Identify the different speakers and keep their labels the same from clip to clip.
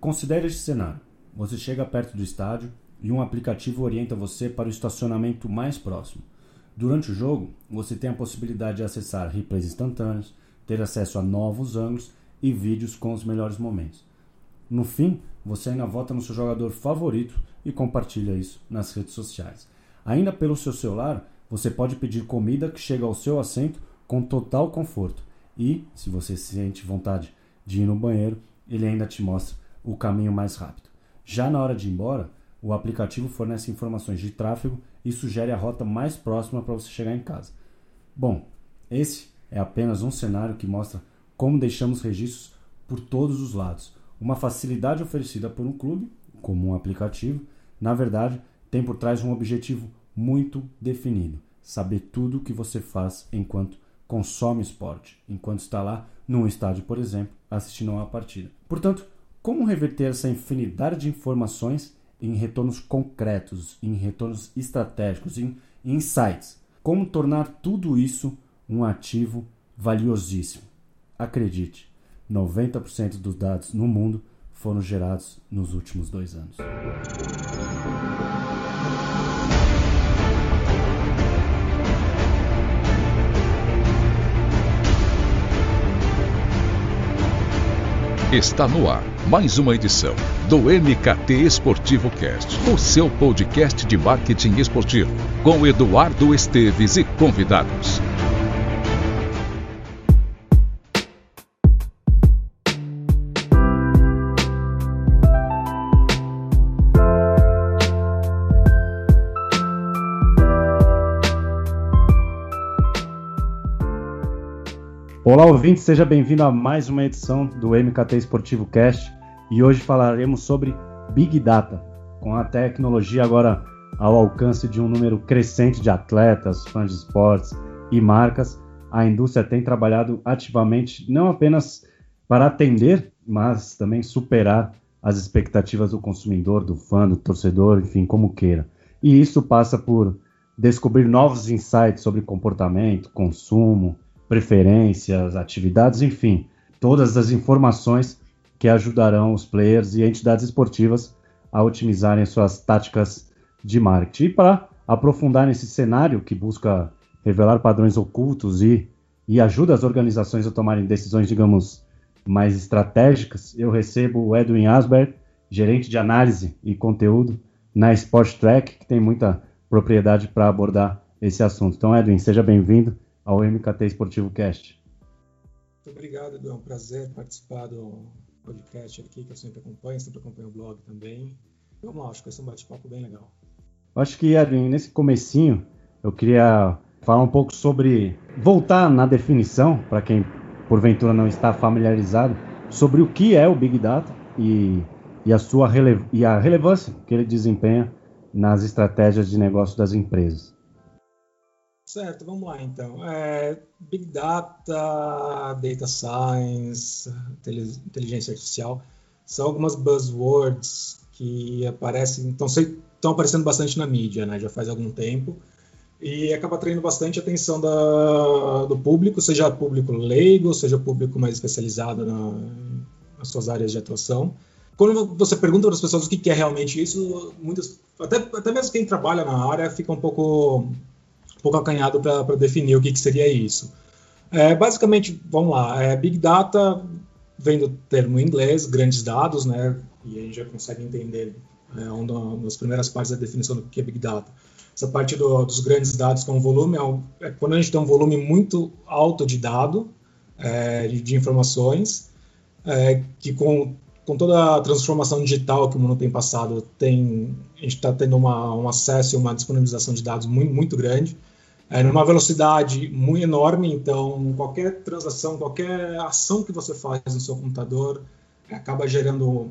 Speaker 1: Considere este cenário. Você chega perto do estádio e um aplicativo orienta você para o estacionamento mais próximo. Durante o jogo, você tem a possibilidade de acessar replays instantâneos, ter acesso a novos ângulos e vídeos com os melhores momentos. No fim, você ainda vota no seu jogador favorito e compartilha isso nas redes sociais. Ainda pelo seu celular, você pode pedir comida que chega ao seu assento com total conforto. E, se você sente vontade de ir no banheiro, ele ainda te mostra o caminho mais rápido. Já na hora de ir embora, o aplicativo fornece informações de tráfego e sugere a rota mais próxima para você chegar em casa. Bom, esse é apenas um cenário que mostra como deixamos registros por todos os lados. Uma facilidade oferecida por um clube, como um aplicativo, na verdade, tem por trás um objetivo muito definido: saber tudo o que você faz enquanto consome esporte, enquanto está lá num estádio, por exemplo, assistindo a uma partida. Portanto, como reverter essa infinidade de informações em retornos concretos, em retornos estratégicos, em insights? Como tornar tudo isso um ativo valiosíssimo? Acredite, 90% dos dados no mundo foram gerados nos últimos dois anos.
Speaker 2: Está no ar mais uma edição do MKT Esportivo Cast, o seu podcast de marketing esportivo, com Eduardo Esteves e convidados.
Speaker 1: Olá, ouvinte, seja bem-vindo a mais uma edição do MKT Esportivo Cast e hoje falaremos sobre Big Data, com a tecnologia agora ao alcance de um número crescente de atletas, fãs de esportes e marcas. A indústria tem trabalhado ativamente não apenas para atender, mas também superar as expectativas do consumidor, do fã, do torcedor, enfim, como queira. E isso passa por descobrir novos insights sobre comportamento, consumo, preferências, atividades, enfim, todas as informações que ajudarão os players e entidades esportivas a otimizarem suas táticas de marketing. E para aprofundar nesse cenário que busca revelar padrões ocultos e, e ajuda as organizações a tomarem decisões, digamos, mais estratégicas, eu recebo o Edwin Asberg, gerente de análise e conteúdo na Sport Track, que tem muita propriedade para abordar esse assunto. Então, Edwin, seja bem-vindo ao MKT Esportivo Cast.
Speaker 3: Muito obrigado, Edu. É um prazer participar do podcast aqui, que eu sempre acompanho, sempre acompanho o blog também. Vamos lá, acho que vai ser um bate-papo bem legal.
Speaker 1: Acho que, Edwin, nesse comecinho, eu queria falar um pouco sobre voltar na definição, para quem porventura não está familiarizado, sobre o que é o Big Data e, e, a sua rele e a relevância que ele desempenha nas estratégias de negócio das empresas.
Speaker 3: Certo, vamos lá então. É, Big Data, Data Science, inteligência artificial são algumas buzzwords que aparecem, estão aparecendo bastante na mídia, né? Já faz algum tempo e acaba atraindo bastante atenção da, do público, seja público leigo, seja público mais especializado na, nas suas áreas de atuação. Quando você pergunta para as pessoas o que é realmente isso, muitas, até, até mesmo quem trabalha na área fica um pouco pouco acanhado para definir o que, que seria isso. É, basicamente, vamos lá, é, Big Data vem do termo em inglês, grandes dados, né, e a gente já consegue entender é, uma das primeiras partes da definição do que é Big Data. Essa parte do, dos grandes dados com volume é, é, quando a gente tem um volume muito alto de dado, é, de, de, informações, é, que com com toda a transformação digital que o mundo tem passado, tem, a gente está tendo uma, um acesso e uma disponibilização de dados muito, muito grande, é, numa velocidade muito enorme, então qualquer transação, qualquer ação que você faz no seu computador é, acaba gerando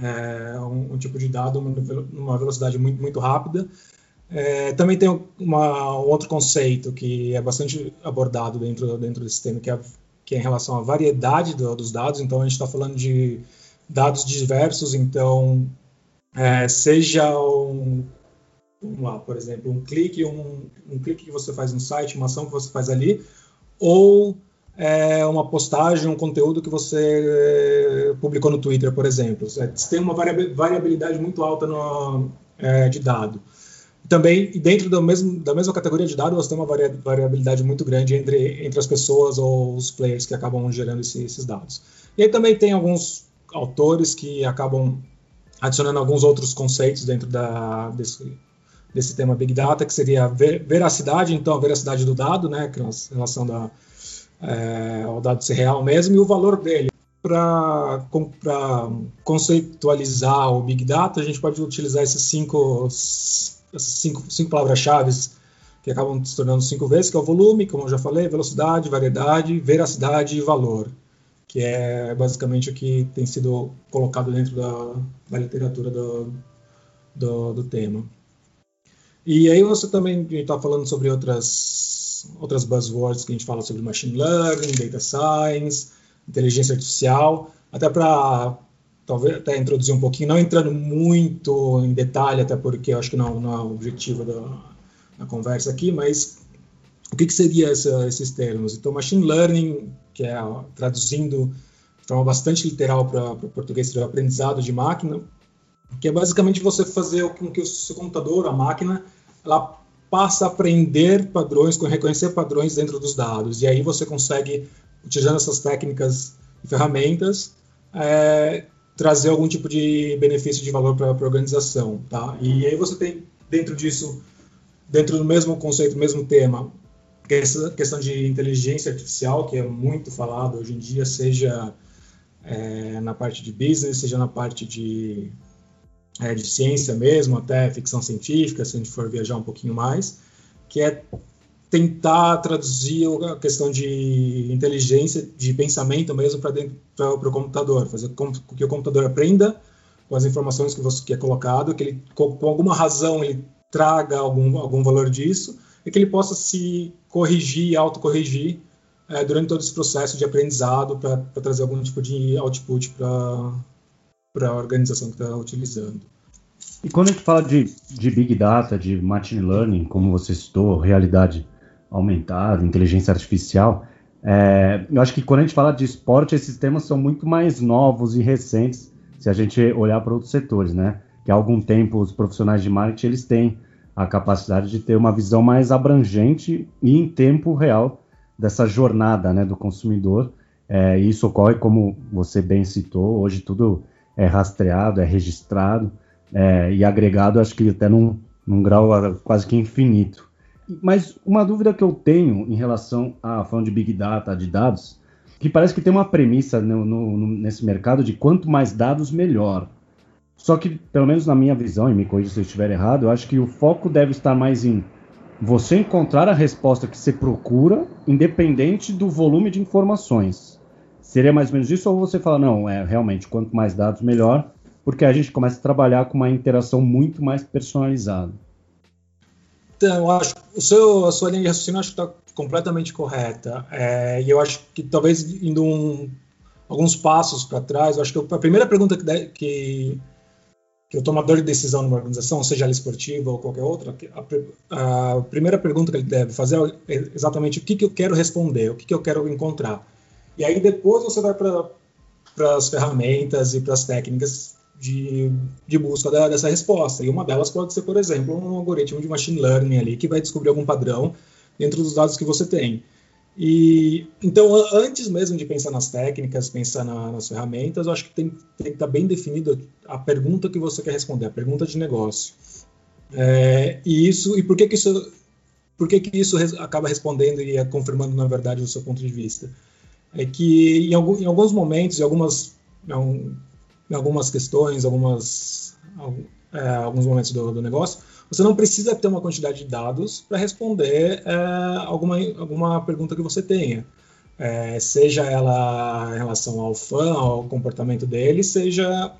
Speaker 3: é, um, um, tipo de dado numa velocidade muito, muito rápida. É, também tem uma, um outro conceito que é bastante abordado dentro, dentro desse tema, que é, que é em relação à variedade do, dos dados. Então, a gente está falando de dados diversos, então é, seja um, vamos lá, por exemplo, um clique, um, um clique que você faz no site, uma ação que você faz ali, ou é uma postagem, um conteúdo que você publicou no Twitter, por exemplo. Você tem uma variabilidade muito alta no, é, de dado. Também, dentro do mesmo, da mesma categoria de dados, você tem uma variabilidade muito grande entre, entre as pessoas ou os players que acabam gerando esse, esses dados. E aí também tem alguns autores que acabam adicionando alguns outros conceitos dentro da, desse, desse tema Big Data, que seria a veracidade, então a veracidade do dado, né, que é em relação da, é, ao dado ser real mesmo, e o valor dele. Para conceitualizar o Big Data, a gente pode utilizar esses cinco, cinco, cinco palavras-chave que acabam se tornando cinco vezes, que é o volume, como eu já falei, velocidade, variedade, veracidade e valor, que é basicamente o que tem sido colocado dentro da, da literatura do, do, do tema. E aí você também está falando sobre outras, outras buzzwords que a gente fala sobre machine learning, data science, inteligência artificial, até para talvez até introduzir um pouquinho, não entrando muito em detalhe, até porque eu acho que não, não é o objetivo da, da conversa aqui, mas o que, que seria essa, esses termos? Então, machine learning, que é traduzindo de forma bastante literal para o português, seria aprendizado de máquina, que é basicamente você fazer com que o seu computador, a máquina, ela passa a aprender padrões, reconhecer padrões dentro dos dados. E aí você consegue, utilizando essas técnicas e ferramentas, é, trazer algum tipo de benefício de valor para a organização. Tá? E aí você tem, dentro disso, dentro do mesmo conceito, mesmo tema, essa questão de inteligência artificial, que é muito falado hoje em dia, seja é, na parte de business, seja na parte de é, de ciência mesmo, até ficção científica, se a gente for viajar um pouquinho mais, que é tentar traduzir a questão de inteligência, de pensamento mesmo para o computador, fazer com que o computador aprenda com as informações que você que é colocado, que ele com alguma razão ele traga algum algum valor disso e que ele possa se corrigir, autocorrigir é, durante todo esse processo de aprendizado para trazer algum tipo de output para para a organização que está utilizando.
Speaker 1: E quando a gente fala de, de Big Data, de Machine Learning, como você citou, realidade aumentada, inteligência artificial, é, eu acho que quando a gente fala de esporte, esses temas são muito mais novos e recentes se a gente olhar para outros setores, né? Que há algum tempo os profissionais de marketing eles têm a capacidade de ter uma visão mais abrangente e em tempo real dessa jornada né, do consumidor. É, isso ocorre, como você bem citou, hoje tudo é rastreado, é registrado é, e agregado, acho que até num, num grau quase que infinito. Mas uma dúvida que eu tenho em relação a falando de Big Data, de dados, que parece que tem uma premissa no, no, nesse mercado de quanto mais dados, melhor. Só que, pelo menos na minha visão, e me corrija se eu estiver errado, eu acho que o foco deve estar mais em você encontrar a resposta que você procura, independente do volume de informações. Seria mais ou menos isso? Ou você fala, não, é realmente, quanto mais dados, melhor, porque a gente começa a trabalhar com uma interação muito mais personalizada.
Speaker 3: Então, eu acho o seu, a sua linha de raciocínio está completamente correta. É, e eu acho que talvez indo um, alguns passos para trás, eu acho que a primeira pergunta que, de, que, que o tomador de decisão numa organização, seja ela esportiva ou qualquer outra, a, a primeira pergunta que ele deve fazer é exatamente o que, que eu quero responder, o que, que eu quero encontrar. E aí depois você vai para as ferramentas e para as técnicas de, de busca da, dessa resposta. E uma delas pode ser, por exemplo, um algoritmo de machine learning ali que vai descobrir algum padrão dentro dos dados que você tem. E então, antes mesmo de pensar nas técnicas, pensar na, nas ferramentas, eu acho que tem, tem que estar bem definido a pergunta que você quer responder, a pergunta de negócio. É, e isso, e por que que isso, por que que isso acaba respondendo e confirmando na verdade o seu ponto de vista? É que em, algum, em alguns momentos, em algumas, em algumas questões, algumas, é, alguns momentos do, do, negócio, você não precisa ter uma quantidade de dados para responder é, alguma, alguma pergunta que você tenha. É, seja ela em relação ao fã, ao comportamento dele, seja,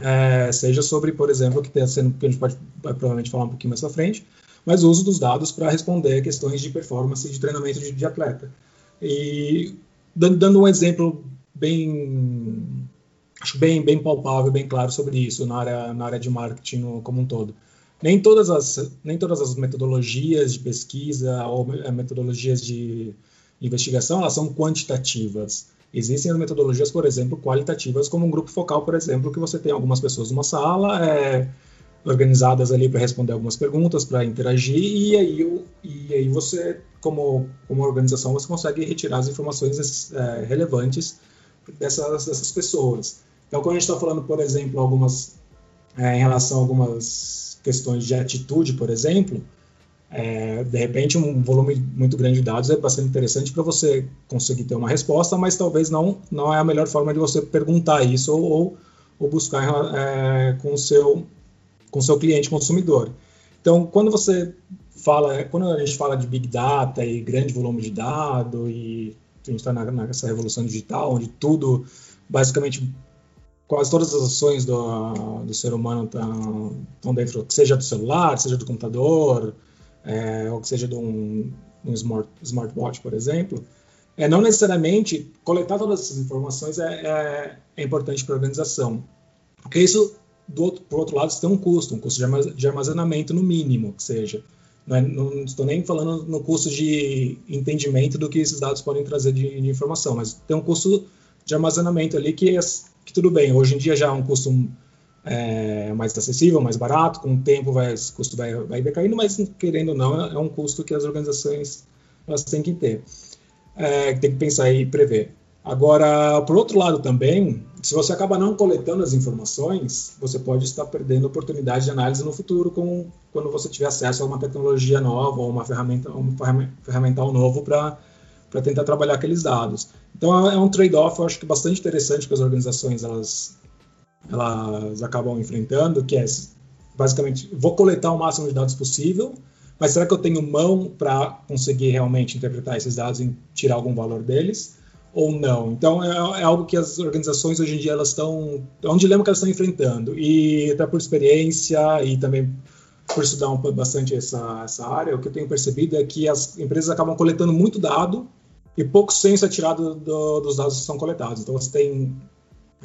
Speaker 3: é, seja sobre, por exemplo, que, tem sendo, que a gente pode provavelmente falar um pouquinho mais à frente, mas o uso dos dados para responder questões de performance e de treinamento de, de atleta. E dando um exemplo bem acho bem bem palpável, bem claro sobre isso na área na área de marketing como um todo. Nem todas as nem todas as metodologias de pesquisa ou metodologias de investigação, elas são quantitativas. Existem as metodologias, por exemplo, qualitativas, como um grupo focal, por exemplo, que você tem algumas pessoas numa sala é, organizadas ali para responder algumas perguntas, para interagir, e aí, e aí você, como, como organização, você consegue retirar as informações é, relevantes dessas, dessas pessoas. Então, quando a gente está falando, por exemplo, algumas é, em relação a algumas questões de atitude, por exemplo, é, de repente, um volume muito grande de dados é bastante interessante para você conseguir ter uma resposta, mas talvez não, não é a melhor forma de você perguntar isso ou, ou, ou buscar é, com o seu com seu cliente consumidor. Então, quando você fala, quando a gente fala de big data e grande volume de dado e a gente está nessa revolução digital, onde tudo, basicamente, quase todas as ações do, do ser humano estão dentro, seja do celular, seja do computador, é, ou que seja de um, um smart, smartwatch, por exemplo, é, não necessariamente coletar todas essas informações é, é, é importante para a organização. Porque isso, do outro, por outro lado, tem um custo, um custo de armazenamento no mínimo, que seja. Não, é, não, estou nem falando no custo de entendimento do que esses dados podem trazer de, de informação, mas tem um custo de armazenamento ali que, é, que tudo bem, hoje em dia já é um custo é, mais acessível, mais barato, com o tempo vai, esse custo vai, vai decaindo, mas querendo ou não, é um custo que as organizações elas têm que ter, é, tem que pensar e prever. Agora, por outro lado também, se você acaba não coletando as informações, você pode estar perdendo oportunidade de análise no futuro com, quando você tiver acesso a uma tecnologia nova ou uma ferramenta, um ferramental novo para tentar trabalhar aqueles dados. Então, é um trade-off, eu acho que bastante interessante que as organizações elas elas acabam enfrentando, que é basicamente vou coletar o máximo de dados possível, mas será que eu tenho mão para conseguir realmente interpretar esses dados e tirar algum valor deles ou não? Então é, é algo que as organizações hoje em dia elas estão é um dilema que elas estão enfrentando e até por experiência e também por estudar um, bastante essa, essa área, o que eu tenho percebido é que as empresas acabam coletando muito dado e pouco senso é tirado do, dos dados que são coletados. Então você tem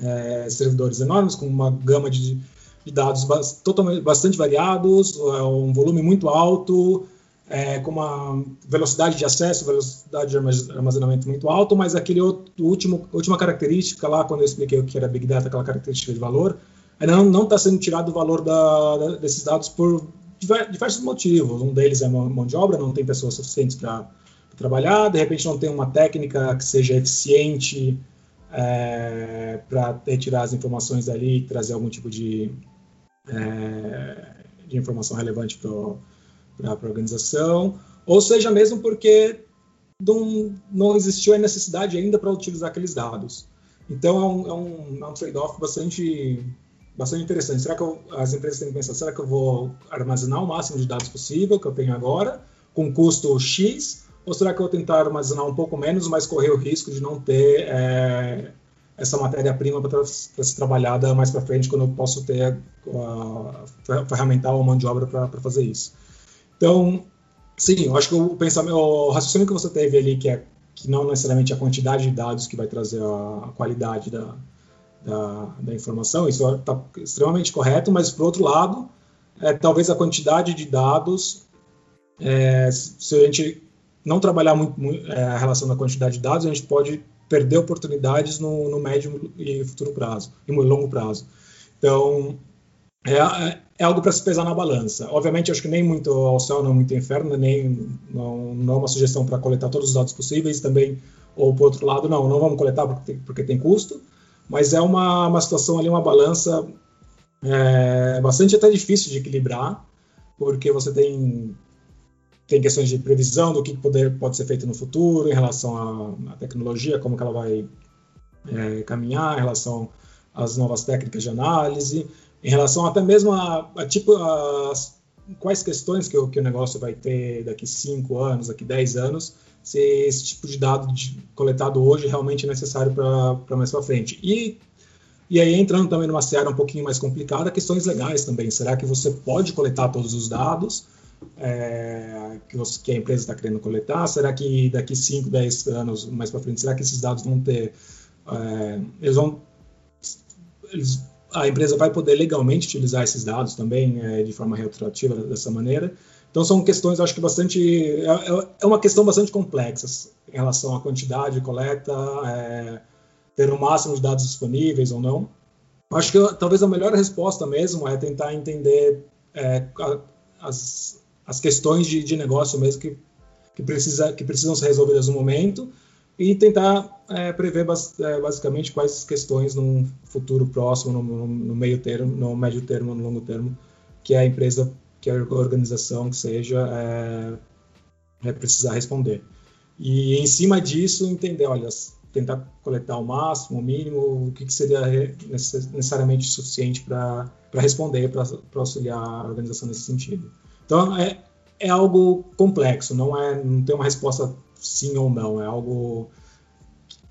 Speaker 3: é, servidores enormes, com uma gama de, de dados totalmente, bastante variados, é, um volume muito alto, é, com uma velocidade de acesso, velocidade de armazenamento muito alto, mas aquele outro, último, última característica lá, quando eu expliquei o que era Big Data, aquela característica de valor, não está sendo tirado o valor da, da, desses dados por diversos motivos. Um deles é mão de obra, não tem pessoas suficientes para trabalhar, de repente não tem uma técnica que seja eficiente é, para retirar as informações dali e trazer algum tipo de, é, de informação relevante para a organização, ou seja, mesmo porque não, não existiu a necessidade ainda para utilizar aqueles dados. Então, é um, é um, é um trade-off bastante, bastante interessante. Será que eu, as empresas têm que pensar, será que eu vou armazenar o máximo de dados possível que eu tenho agora, com custo X, ou será que eu vou tentar armazenar um pouco menos, mas correr o risco de não ter é, essa matéria-prima para ser trabalhada mais para frente, quando eu posso ter a ferramental ou mão de obra para fazer isso? Então, sim, eu acho que o pensamento, o raciocínio que você teve ali, que é que não necessariamente a quantidade de dados que vai trazer a, qualidade da, da, da informação, isso está extremamente correto, mas, por outro lado, é, talvez a quantidade de dados, é, se a gente não trabalhar muito, muito é, a relação da quantidade de dados, a gente pode perder oportunidades no, no médio e futuro prazo, e no longo prazo. Então, é, é, algo para se pesar na balança. Obviamente, acho que nem muito ao céu, não muito inferno, nem não, não é uma sugestão para coletar todos os dados possíveis também, ou por outro lado, não, não vamos coletar porque tem, porque tem custo, mas é uma, uma situação ali, uma balança é, bastante até difícil de equilibrar, porque você tem tem questões de previsão do que poder, pode ser feito no futuro em relação à, à tecnologia, como que ela vai é, caminhar, em relação às novas técnicas de análise, em relação até mesmo a, a tipo a, quais questões que o, que o negócio vai ter daqui 5 anos, daqui 10 anos, se esse tipo de dado de, coletado hoje realmente é necessário para mais para frente. E, e aí entrando também numa seara um pouquinho mais complicada, questões legais também. Será que você pode coletar todos os dados? é, que, você, que, a empresa está querendo coletar? Será que daqui 5, 10 anos mais para frente, será que esses dados vão ter. É, eles vão. Eles, a empresa vai poder legalmente utilizar esses dados também é, de forma retroativa dessa maneira. Então são questões, acho que bastante. É, é, é uma questão bastante complexa. em relação à quantidade de coleta, é, ter o máximo de dados disponíveis ou não. Acho que talvez a melhor resposta mesmo é tentar entender é, as, as questões de, de negócio mesmo que, que, precisa, que precisam ser resolvidas no momento e tentar é, prever é, basicamente quais questões num futuro próximo, no, no, meio termo, no médio termo, no longo termo, que a empresa, que a organização que seja, é, é precisar responder. E em cima disso, entender, olha, tentar coletar o máximo, o mínimo, o que, que seria necessariamente suficiente para responder, para auxiliar a organização nesse sentido. Então, é, é algo complexo, não, é, não tem uma resposta sim ou não, é algo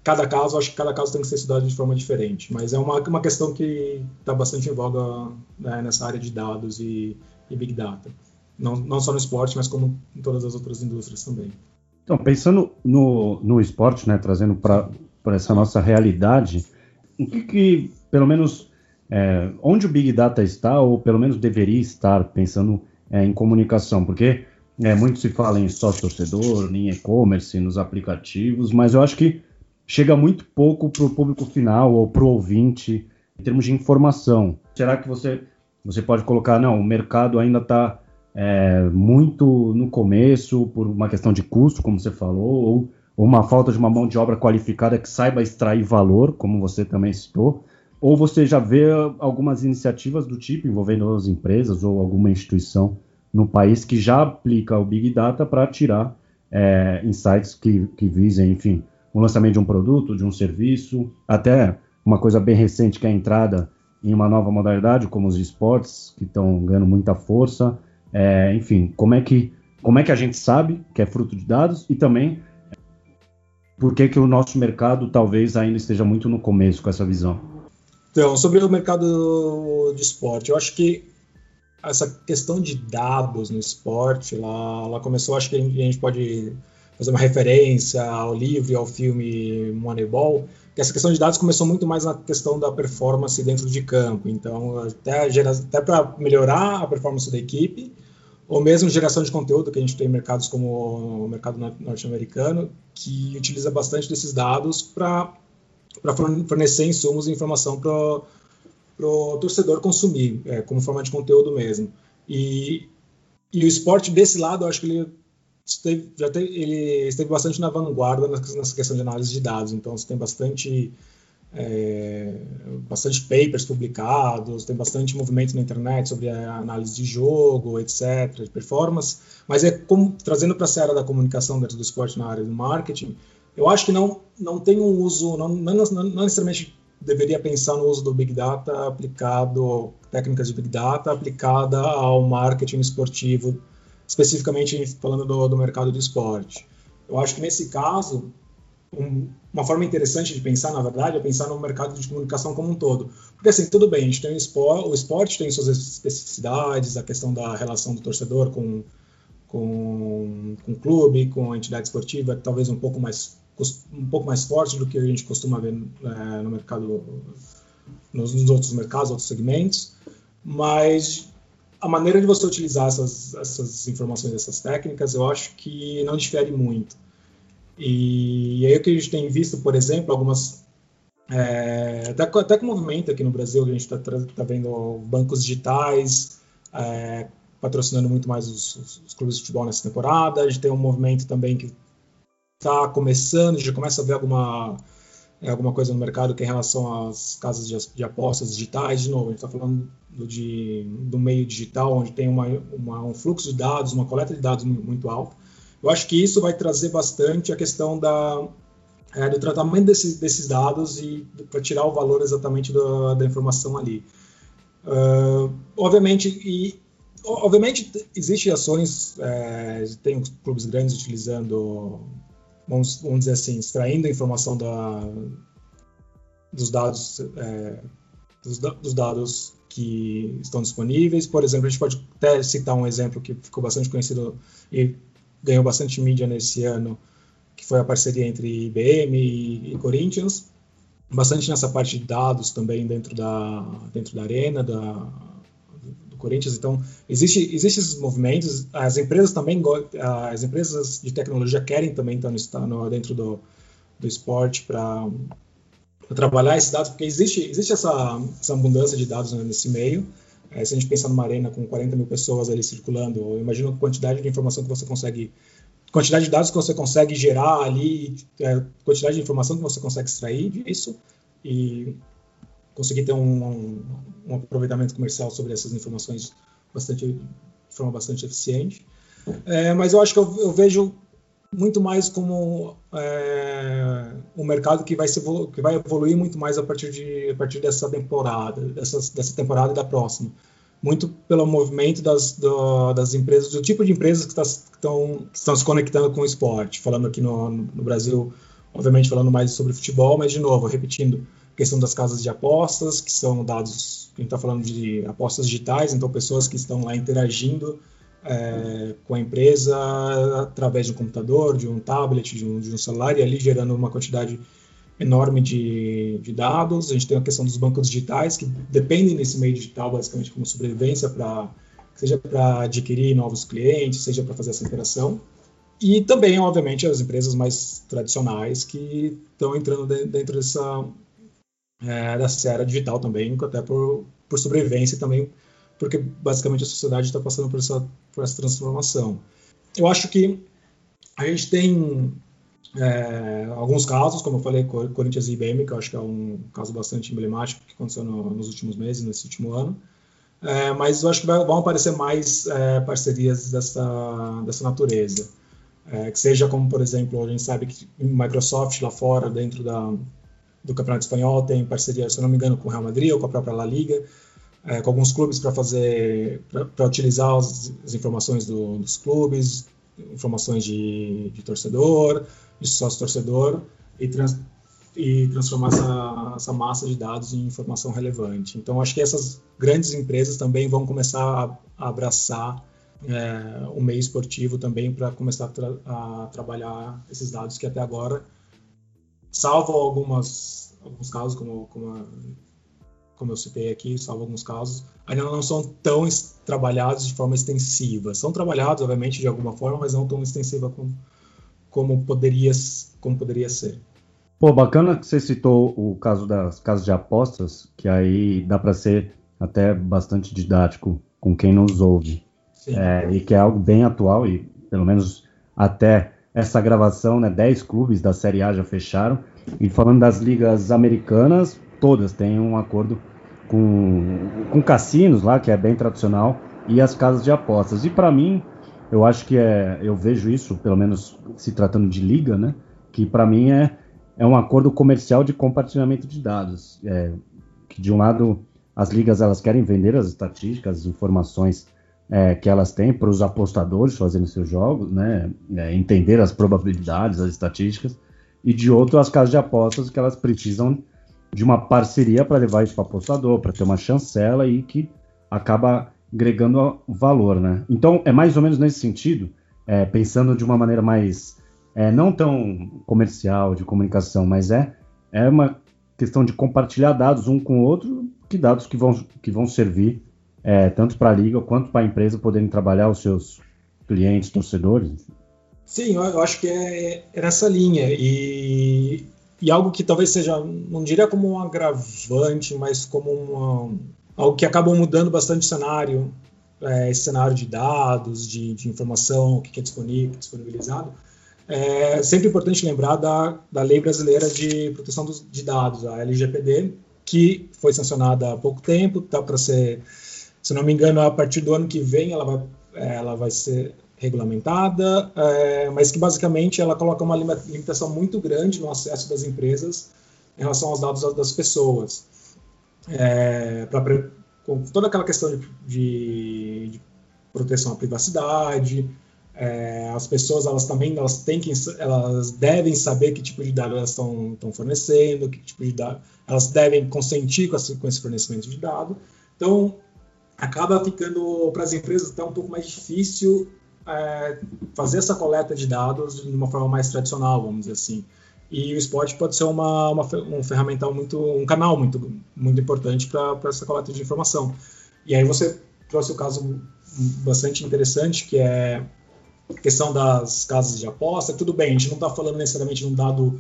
Speaker 3: cada caso, acho que cada caso tem que ser estudado de forma diferente, mas é uma, uma questão que está bastante em voga né, nessa área de dados e, e Big Data. Não, não só no esporte, mas como em todas as outras indústrias também.
Speaker 1: Então, pensando no, no esporte, né, trazendo para essa nossa realidade, o que, que pelo menos, é, onde o Big Data está, ou pelo menos deveria estar, pensando é, em comunicação? Porque é, muito se fala em sócio-torcedor, em e-commerce, nos aplicativos, mas eu acho que chega muito pouco para o público final ou para o ouvinte em termos de informação. Será que você, você pode colocar, não, o mercado ainda está é, muito no começo por uma questão de custo, como você falou, ou, ou uma falta de uma mão de obra qualificada que saiba extrair valor, como você também citou, ou você já vê algumas iniciativas do tipo envolvendo as empresas ou alguma instituição no país que já aplica o Big Data para tirar é, insights que, que visem, enfim, o lançamento de um produto, de um serviço, até uma coisa bem recente que é a entrada em uma nova modalidade, como os esportes, que estão ganhando muita força. É, enfim, como é, que, como é que a gente sabe que é fruto de dados e também por que, que o nosso mercado talvez ainda esteja muito no começo com essa visão?
Speaker 3: Então, sobre o mercado de esporte, eu acho que essa questão de dados no esporte, ela, ela começou, acho que a gente pode fazer uma referência ao livro e ao filme Moneyball, que essa questão de dados começou muito mais na questão da performance dentro de campo. Então, até, até para melhorar a performance da equipe, ou mesmo geração de conteúdo, que a gente tem mercados como o mercado norte-americano, que utiliza bastante desses dados para fornecer insumos e informação para o torcedor consumir, é, como forma de conteúdo mesmo. E, e o esporte, desse lado, eu acho que ele esteve, já te, ele esteve bastante na vanguarda nessa questão de análise de dados. Então, você tem bastante, é, bastante papers publicados, tem bastante movimento na internet sobre análise de jogo, etc., de performance. Mas é como trazendo para a área da comunicação dentro do esporte na área do marketing, eu acho que não, não tem um uso, não, não, não necessariamente deveria pensar no uso do Big Data aplicado, técnicas de Big Data aplicada ao marketing esportivo especificamente falando do, do mercado do esporte. Eu acho que nesse caso, um, uma forma interessante de pensar, na verdade, é pensar no mercado de comunicação como um todo. Porque, assim, tudo bem, a gente tem o esporte, o esporte tem suas especificidades, a questão da relação do torcedor com, com, com o clube, com a entidade esportiva, talvez um pouco mais um pouco mais forte do que a gente costuma ver é, no mercado, nos, nos outros mercados, outros segmentos, mas a maneira de você utilizar essas, essas informações, essas técnicas, eu acho que não difere muito. E, e aí o que a gente tem visto, por exemplo, algumas é, até, até com o movimento aqui no Brasil, a gente está tá vendo bancos digitais é, patrocinando muito mais os, os, os, clubes de futebol nessa temporada. A gente tem um movimento também que está começando, já começa a ver alguma é, alguma coisa no mercado que é em relação às casas de, de apostas digitais, de novo, a gente está falando do, de, do meio digital, onde tem uma, uma, um fluxo de dados, uma coleta de dados muito alto. Eu acho que isso vai trazer bastante a questão da, é, do tratamento desse, desses dados e para tirar o valor exatamente da, informação ali. Uh, obviamente, e, obviamente existem ações, é, tem clubes grandes utilizando vamos, vamos dizer assim, extraindo a informação da, dos dados é, dos, dos, dados que estão disponíveis. Por exemplo, a gente pode até citar um exemplo que ficou bastante conhecido e ganhou bastante mídia nesse ano, que foi a parceria entre IBM e, e Corinthians, bastante nessa parte de dados também dentro da dentro da arena da, Corinthians. Então, existe, existe esses movimentos. As empresas também, as empresas de tecnologia querem também estar no, dentro do, do esporte para trabalhar esses dados, porque existe, existe essa, essa abundância de dados nesse meio. É, se a gente pensar numa arena com 40 mil pessoas ali circulando, imagina a quantidade de informação que você consegue, quantidade de dados que você consegue gerar ali, é, quantidade de informação que você consegue extrair disso e conseguir ter um, um, aproveitamento comercial sobre essas informações bastante, de forma bastante eficiente. É, mas eu acho que eu, eu vejo muito mais como é, um mercado que vai, se que vai evoluir muito mais a partir, de, a partir dessa temporada, dessa, dessa temporada e da próxima. Muito pelo movimento das, do, das empresas, do tipo de empresas que, tá, que, estão, que estão se conectando com o esporte. Falando aqui no, no Brasil, obviamente falando mais sobre futebol, mas de novo, repetindo, questão das casas de apostas, que são dados, a gente está falando de apostas digitais, então pessoas que estão lá interagindo é, com a empresa através de um computador, de um tablet, de um, de um celular, e ali gerando uma quantidade enorme de, de, dados. A gente tem a questão dos bancos digitais, que dependem desse meio digital, basicamente, como sobrevivência, para seja para adquirir novos clientes, seja para fazer essa interação. E também, obviamente, as empresas mais tradicionais que estão entrando dentro dessa, é, dessa era digital também, até por, por sobrevivência também porque basicamente a sociedade está passando por essa, por essa transformação. Eu acho que a gente tem é, alguns casos, como eu falei, Corinthians e IBM, que eu acho que é um caso bastante emblemático que aconteceu no, nos últimos meses, nesse último ano. É, mas eu acho que vai, vão aparecer mais é, parcerias dessa, dessa natureza. É, que seja como, por exemplo, a gente sabe que Microsoft lá fora, dentro da, do Campeonato Espanhol, tem parceria, se não me engano, com o Real Madrid ou com a própria La Liga é, com alguns clubes para fazer, para utilizar as, as informações do, dos clubes, informações de, de torcedor, de sócio-torcedor, e, trans, e transformar essa, essa, massa de dados em informação relevante. Então, acho que essas grandes empresas também vão começar a, a abraçar é, o meio esportivo também para começar a, tra a, trabalhar esses dados que até agora, salvo algumas, alguns casos, como, como a, como eu citei aqui, salvo alguns casos, ainda não são tão trabalhados de forma extensiva. São trabalhados, obviamente, de alguma forma, mas não tão extensiva como, como, poderia, como poderia ser.
Speaker 1: Pô, bacana que você citou o caso das casas de apostas, que aí dá para ser até bastante didático com quem nos ouve. É, e que é algo bem atual e pelo menos até essa gravação, né, 10 clubes da Série A já fecharam. E falando das ligas americanas, todas têm um acordo com, com cassinos lá, que é bem tradicional, e as casas de apostas. E para mim, eu acho que é, eu vejo isso, pelo menos se tratando de liga, né? Que para mim é, é um acordo comercial de compartilhamento de dados. É, que de um lado as ligas elas querem vender as estatísticas, as informações é, que elas têm para os apostadores fazendo seus jogos, né? É, entender as probabilidades, as estatísticas. E de outro as casas de apostas que elas precisam de uma parceria para levar isso para apostador, para ter uma chancela e que acaba agregando valor, né? Então é mais ou menos nesse sentido, é, pensando de uma maneira mais é, não tão comercial de comunicação, mas é é uma questão de compartilhar dados um com o outro, que dados que vão que vão servir é, tanto para a liga quanto para a empresa poderem trabalhar os seus clientes, torcedores.
Speaker 3: Sim, eu acho que é, é nessa linha e e algo que talvez seja, não diria como um agravante, mas como uma, algo que acaba mudando bastante o cenário, é, esse cenário de dados, de, de informação, o que é disponibilizado. É sempre importante lembrar da, da Lei Brasileira de Proteção dos, de Dados, a LGPD, que foi sancionada há pouco tempo, está para ser, se não me engano, a partir do ano que vem ela vai, ela vai ser regulamentada, é, mas que basicamente ela coloca uma limitação muito grande no acesso das empresas em relação aos dados das pessoas. É, pra, com toda aquela questão de, de, de proteção à privacidade, é, as pessoas elas também elas têm que elas devem saber que tipo de dados elas estão, fornecendo, que tipo de dados elas devem consentir com esse, com esse fornecimento de dados. Então acaba ficando para as empresas até um pouco mais difícil é, fazer essa coleta de dados de uma forma mais tradicional, vamos dizer assim. E o esporte pode ser uma, uma um ferramental muito, um canal muito, muito importante para essa coleta de informação. E aí você trouxe o um caso bastante interessante, que é a questão das casas de aposta. Tudo bem, a gente não está falando necessariamente de um dado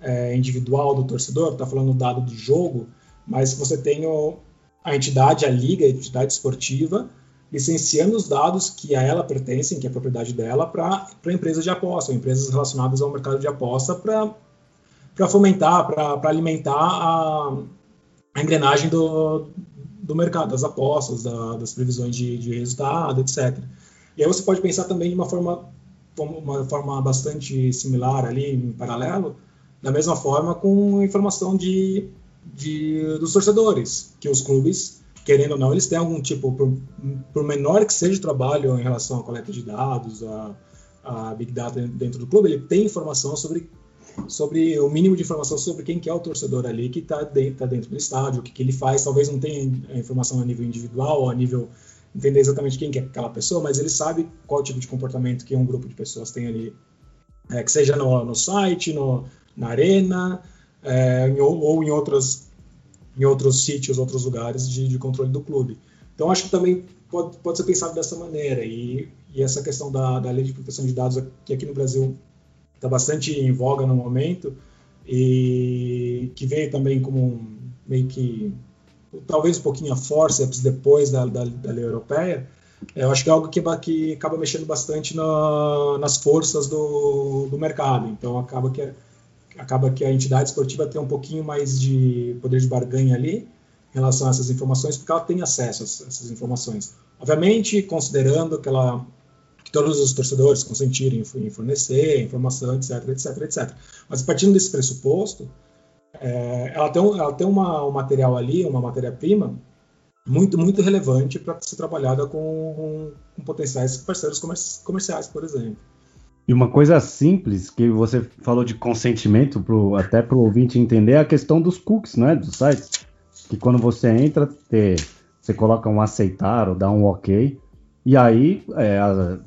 Speaker 3: é, individual do torcedor, está falando do dado do jogo, mas você tem o, a entidade, a liga, a entidade esportiva, licenciando os dados que a ela pertencem, que é propriedade dela, para empresas de aposta, empresas relacionadas ao mercado de aposta, para fomentar, para alimentar a, a, engrenagem do, do mercado, das apostas, da, das previsões de, de, resultado, etc. E aí você pode pensar também de uma forma, uma forma bastante similar ali, em paralelo, da mesma forma com informação de, de, dos torcedores, que os clubes, querendo ou não, eles têm algum tipo, por, por menor que seja o trabalho em relação à coleta de dados, a, a Big Data dentro do clube, ele tem informação sobre sobre o mínimo de informação sobre quem que é o torcedor ali que está dentro, tá dentro do estádio, o que, que ele faz. Talvez não tenha a informação a nível individual ou a nível entender exatamente quem que é aquela pessoa, mas ele sabe qual tipo de comportamento que um grupo de pessoas tem ali, é, que seja no, no site, no, na arena, é, em, ou em, outras, em outros sítios, outros lugares de, de, controle do clube. Então, acho que também pode, pode ser pensado dessa maneira. E, e essa questão da, da lei de proteção de dados, que aqui no Brasil está bastante em voga no momento, e que veio também como um, meio que talvez um pouquinho a forceps depois da, da, da lei europeia, eu acho que é algo que, que acaba mexendo bastante na, nas forças do, do mercado. Então, acaba que acaba que a entidade esportiva tem um pouquinho mais de poder de barganha ali em relação a essas informações, porque ela tem acesso a essas informações. Obviamente, considerando que, ela, que todos os torcedores consentirem em fornecer informação, etc, etc, etc. Mas partindo desse pressuposto, é, ela tem, ela tem uma, um material ali, uma matéria-prima, muito, muito relevante para ser trabalhada com, com potenciais parceiros comerciais, por exemplo.
Speaker 1: E uma coisa simples que você falou de consentimento, pro, até para o ouvinte entender, é a questão dos cookies, né, dos sites. Que quando você entra, te, você coloca um aceitar ou dá um ok, e aí é, a,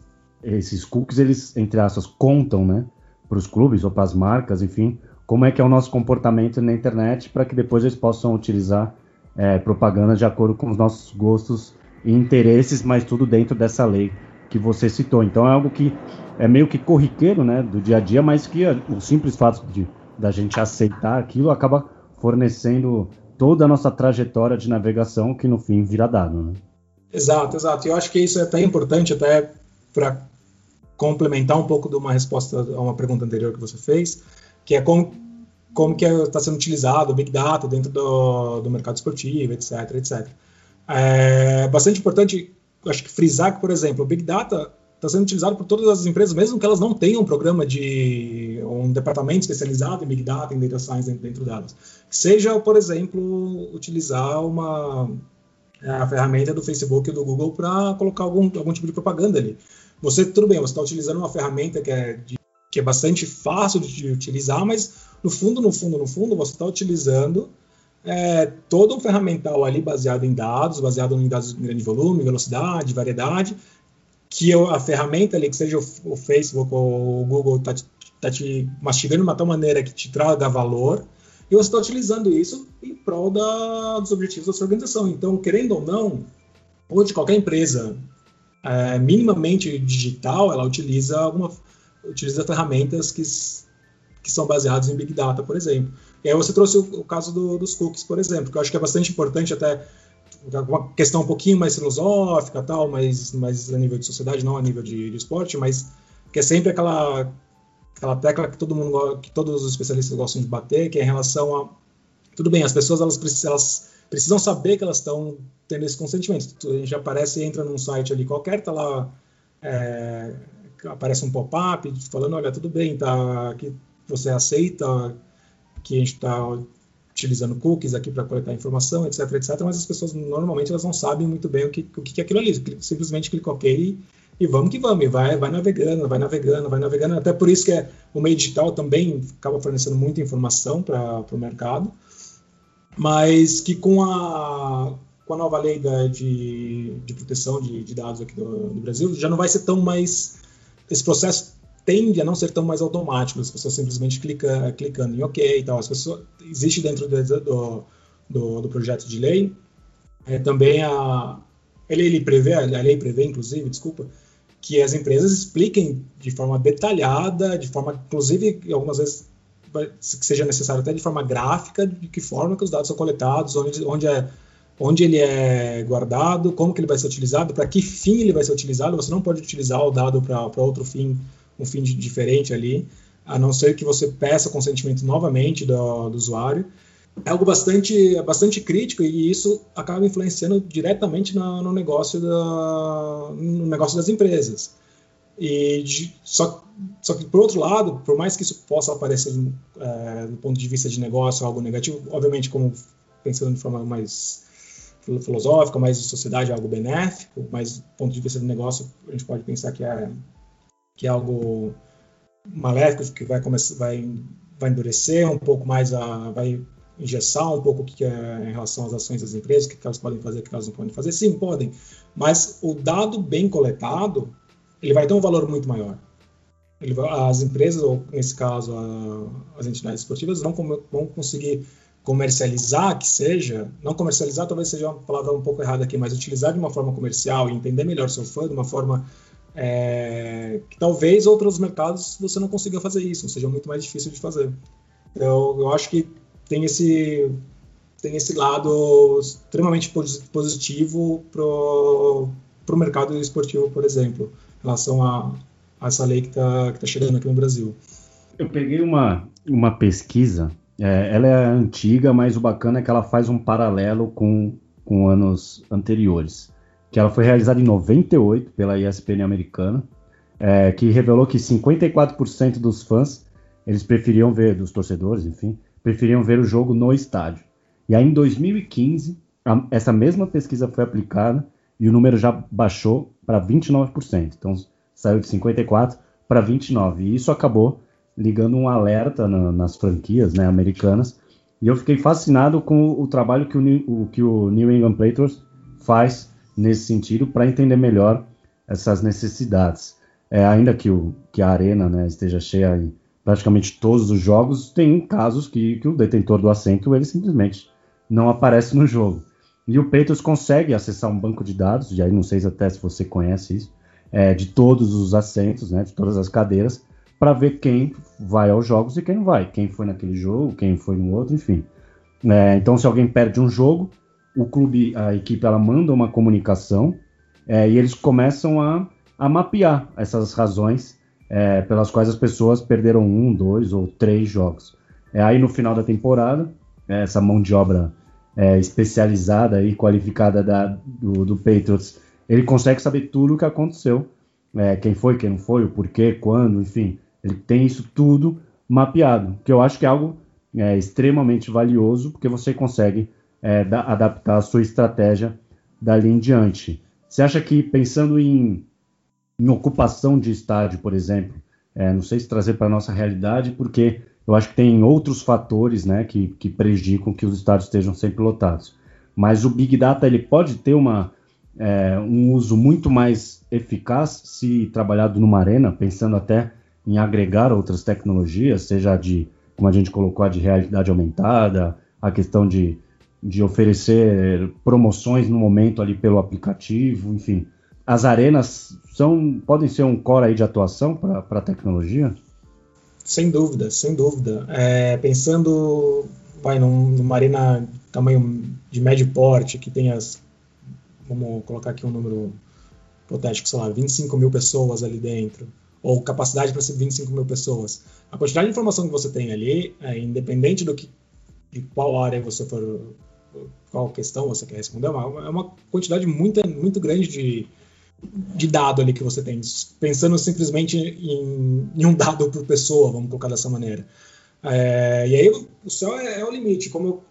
Speaker 1: esses cookies, eles, entre aspas, contam, né, para os clubes ou para as marcas, enfim, como é que é o nosso comportamento na internet para que depois eles possam utilizar é, propaganda de acordo com os nossos gostos e interesses, mas tudo dentro dessa lei que você citou. Então é algo que é meio que corriqueiro, né, do dia a dia, mas que o simples fato de da gente aceitar aquilo acaba fornecendo toda a nossa trajetória de navegação que no fim vira dado, né?
Speaker 3: Exato, exato. E eu acho que isso é até importante até para complementar um pouco de uma resposta a uma pergunta anterior que você fez, que é como como que está sendo utilizado o Big Data dentro do, do mercado esportivo, etc, etc. É bastante importante, acho que frisar que, por exemplo, o Big Data está sendo utilizado por todas as empresas, mesmo que elas não tenham um programa de um departamento especializado em Big Data, em Data Science dentro, dentro delas. Seja, por exemplo, utilizar uma é, a ferramenta do Facebook ou do Google para colocar algum, algum tipo de propaganda ali. Você, tudo bem, você está utilizando uma ferramenta que é, de, que é bastante fácil de utilizar, mas no fundo, no fundo, no fundo, você está utilizando é, todo um ferramental ali baseado em dados, baseado em dados em grande volume, velocidade, variedade, que a ferramenta ali, que seja o, Facebook ou o Google, está tá te mastigando de uma tal maneira que te traga valor, e você está utilizando isso em prol da, dos objetivos da sua organização. Então, querendo ou não, hoje qualquer empresa é, minimamente digital, ela utiliza alguma utiliza ferramentas que, que são baseadas em Big Data, por exemplo. E aí você trouxe o, o caso do, dos cookies, por exemplo, que eu acho que é bastante importante até uma questão um pouquinho mais filosófica, tal, mas mais a nível de sociedade, não a nível de, de esporte, mas que é sempre aquela aquela tecla que todo mundo, que todos os especialistas gostam de bater, que é em relação a tudo bem, as pessoas elas precisam, elas precisam saber que elas estão tendo esse consentimento. A gente aparece e entra num site ali qualquer, tá lá é, aparece um pop-up falando, olha, tudo bem, tá aqui você aceita que a gente está utilizando cookies aqui para coletar informação, etc, etc, mas as pessoas normalmente elas não sabem muito bem o que, o que é aquilo ali, simplesmente clica OK e, e vamos que vamos, e vai, vai navegando, vai navegando, vai navegando, até por isso que é, o meio digital também acaba fornecendo muita informação para o mercado, mas que com a, com a nova lei da, de, de proteção de, de dados aqui do, do Brasil, já não vai ser tão mais, esse processo tende a não ser tão mais automático, as pessoas simplesmente clica, clicando em OK e tal. As pessoas, existe dentro do, do, do, projeto de lei é, também a, ele, ele prevê, a lei prevê, inclusive, desculpa, que as empresas expliquem de forma detalhada, de forma, inclusive, algumas vezes que seja necessário até de forma gráfica, de que forma que os dados são coletados, onde, onde, é, onde ele é guardado, como que ele vai ser utilizado, para que fim ele vai ser utilizado. Você não pode utilizar o dado para outro fim, um fim diferente ali, a não ser que você peça consentimento novamente do, do usuário é algo bastante, bastante crítico e isso acaba influenciando diretamente no, no negócio, da, no negócio das empresas. E de, só, só que, por outro lado, por mais que isso possa aparecer é, do ponto de vista de negócio algo negativo, obviamente, como pensando de forma mais filosófica, mais de sociedade, algo benéfico, mas do ponto de vista do negócio, a gente pode pensar que é, que é algo maléfico, que vai, começar, vai, vai endurecer um pouco mais, a, vai engessar um pouco o que é em relação às ações das empresas, o que elas podem fazer, o que elas não podem fazer. Sim, podem, mas o dado bem coletado, ele vai ter um valor muito maior. Ele, as empresas, ou nesse caso a, as entidades esportivas, vão, vão conseguir comercializar, que seja, não comercializar talvez seja uma palavra um pouco errada aqui, mas utilizar de uma forma comercial e entender melhor seu fã de uma forma é, que talvez outros mercados você não consiga fazer isso, seja muito mais difícil de fazer. Então, eu acho que tem esse tem esse lado extremamente positivo para o mercado esportivo, por exemplo, em relação a, a essa lei que está tá chegando aqui no Brasil.
Speaker 1: Eu peguei uma, uma pesquisa, é, ela é antiga, mas o bacana é que ela faz um paralelo com, com anos anteriores, que ela foi realizada em 98 pela ESPN americana, é, que revelou que 54% dos fãs eles preferiam ver, dos torcedores, enfim, preferiam ver o jogo no estádio. E aí, em 2015, a, essa mesma pesquisa foi aplicada e o número já baixou para 29%. Então, saiu de 54% para 29%. E isso acabou ligando um alerta na, nas franquias né, americanas. E eu fiquei fascinado com o, o trabalho que o, o, que o New England Patriots faz nesse sentido para entender melhor essas necessidades. É, ainda que, o, que a arena né, esteja cheia praticamente todos os jogos, tem casos que, que o detentor do assento ele simplesmente não aparece no jogo. E o Patriots consegue acessar um banco de dados, e aí não sei até se você conhece isso, é, de todos os assentos, né, de todas as cadeiras, para ver quem vai aos jogos e quem não vai, quem foi naquele jogo, quem foi no outro, enfim. É, então, se alguém perde um jogo, o clube, a equipe, ela manda uma comunicação é, e eles começam a, a mapear essas razões é, pelas quais as pessoas perderam um, dois ou três jogos. É, aí no final da temporada, é, essa mão de obra é, especializada e qualificada da, do, do, Patriots, ele consegue saber tudo o que aconteceu, é, quem foi, quem não foi, o porquê, quando, enfim, ele tem isso tudo mapeado, que eu acho que é algo extremamente valioso, porque você consegue é, da, adaptar a sua estratégia dali em diante. Você acha que pensando em em ocupação de estádio, por exemplo. É, não sei se trazer para a nossa realidade, porque eu acho que tem outros fatores né, que, que prejudicam que os estádios estejam sempre lotados. Mas o Big Data ele pode ter uma, é, um uso muito mais eficaz se trabalhado numa arena, pensando até em agregar outras tecnologias, seja de, como a gente colocou, a de realidade aumentada, a questão de, de oferecer promoções no momento ali pelo aplicativo, enfim as arenas são, podem ser um core aí de atuação para a tecnologia?
Speaker 3: Sem dúvida, sem dúvida. É, pensando vai, num, numa arena tamanho de médio porte, que tem as. Vamos colocar aqui um número hipotético, sei lá, 25 mil pessoas ali dentro, ou capacidade para ser 25 mil pessoas. A quantidade de informação que você tem ali, é, independente do que, de qual área você for, qual questão você quer responder, é uma, é uma quantidade muito, muito grande de, de dado ali que você tem, pensando simplesmente em, em um dado por pessoa, vamos colocar dessa maneira. É, e aí o céu é, é o limite. Como, eu,